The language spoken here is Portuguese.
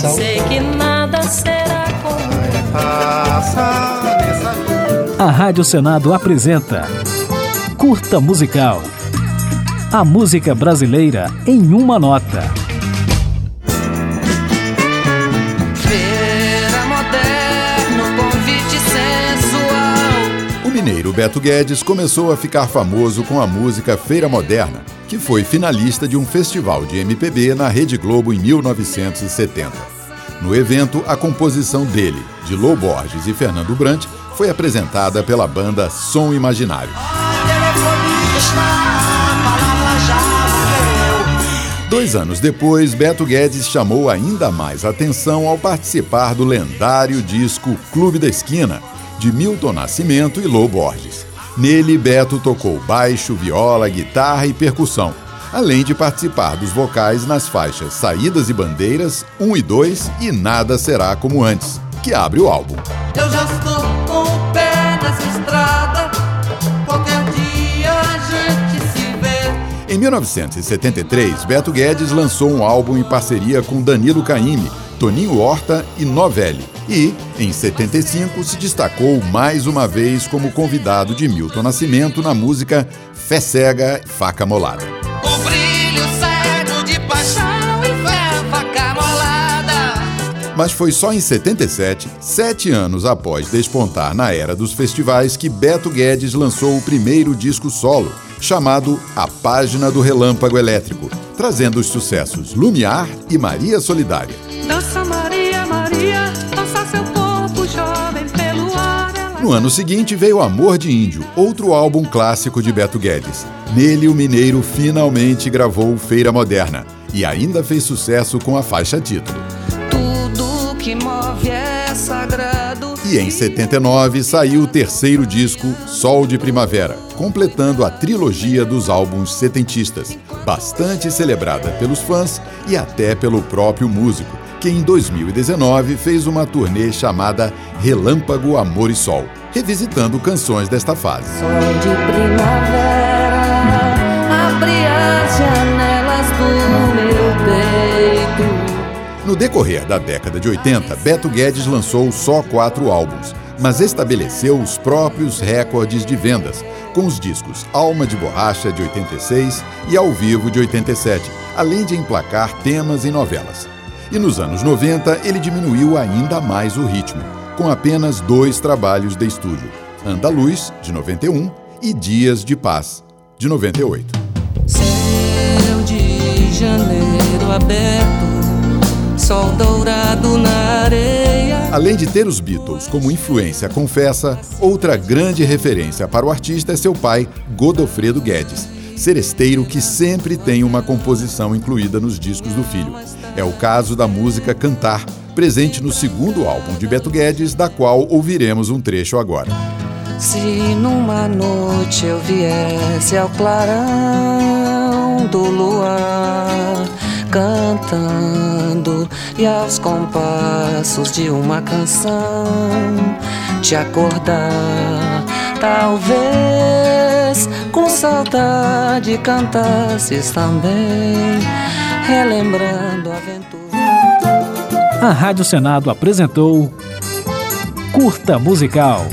Amorissal. Sei que nada será como A Rádio Senado apresenta Curta Musical. A música brasileira em uma nota. Mineiro Beto Guedes começou a ficar famoso com a música Feira Moderna, que foi finalista de um festival de MPB na Rede Globo em 1970. No evento, a composição dele, de Lou Borges e Fernando Brant, foi apresentada pela banda Som Imaginário. Dois anos depois, Beto Guedes chamou ainda mais atenção ao participar do lendário disco Clube da Esquina, de Milton Nascimento e Lou Borges. Nele, Beto tocou baixo, viola, guitarra e percussão, além de participar dos vocais nas faixas Saídas e Bandeiras 1 e 2 e Nada Será Como Antes, que abre o álbum. Eu já estou com o pé nessa estrada. Em 1973, Beto Guedes lançou um álbum em parceria com Danilo Caymmi, Toninho Horta e Novelli. E, em 75, se destacou mais uma vez como convidado de Milton Nascimento na música Fé Cega, Faca Molada. O brilho cego de paixão e fé, faca molada. Mas foi só em 77, sete anos após despontar na era dos festivais, que Beto Guedes lançou o primeiro disco solo, chamado A Página do Relâmpago Elétrico, trazendo os sucessos Lumiar e Maria Solidária. Dança Maria, Maria, dança seu corpo jovem pelo ar. Ela No ano seguinte veio Amor de Índio, outro álbum clássico de Beto Guedes. Nele, o mineiro finalmente gravou Feira Moderna e ainda fez sucesso com a faixa título. Tudo que move é sagrado. E em 79 saiu o terceiro disco, Sol de Primavera, completando a trilogia dos álbuns setentistas, bastante celebrada pelos fãs e até pelo próprio músico, que em 2019 fez uma turnê chamada Relâmpago Amor e Sol, revisitando canções desta fase. No decorrer da década de 80, Beto Guedes lançou só quatro álbuns, mas estabeleceu os próprios recordes de vendas, com os discos Alma de Borracha de 86 e Ao Vivo de 87, além de emplacar temas em novelas. E nos anos 90, ele diminuiu ainda mais o ritmo, com apenas dois trabalhos de estúdio: Andaluz, de 91, e Dias de Paz, de 98. Céu de janeiro aberto, sol dourado na areia. Além de ter os Beatles como influência confessa, outra grande referência para o artista é seu pai, Godofredo Guedes, seresteiro que sempre tem uma composição incluída nos discos do filho. É o caso da música Cantar, presente no segundo álbum de Beto Guedes, da qual ouviremos um trecho agora. Se numa noite eu viesse ao clarão do luar, cantando e aos compassos de uma canção te acordar, talvez com saudade cantasses também, relembrando a aventura. A Rádio Senado apresentou Curta Musical.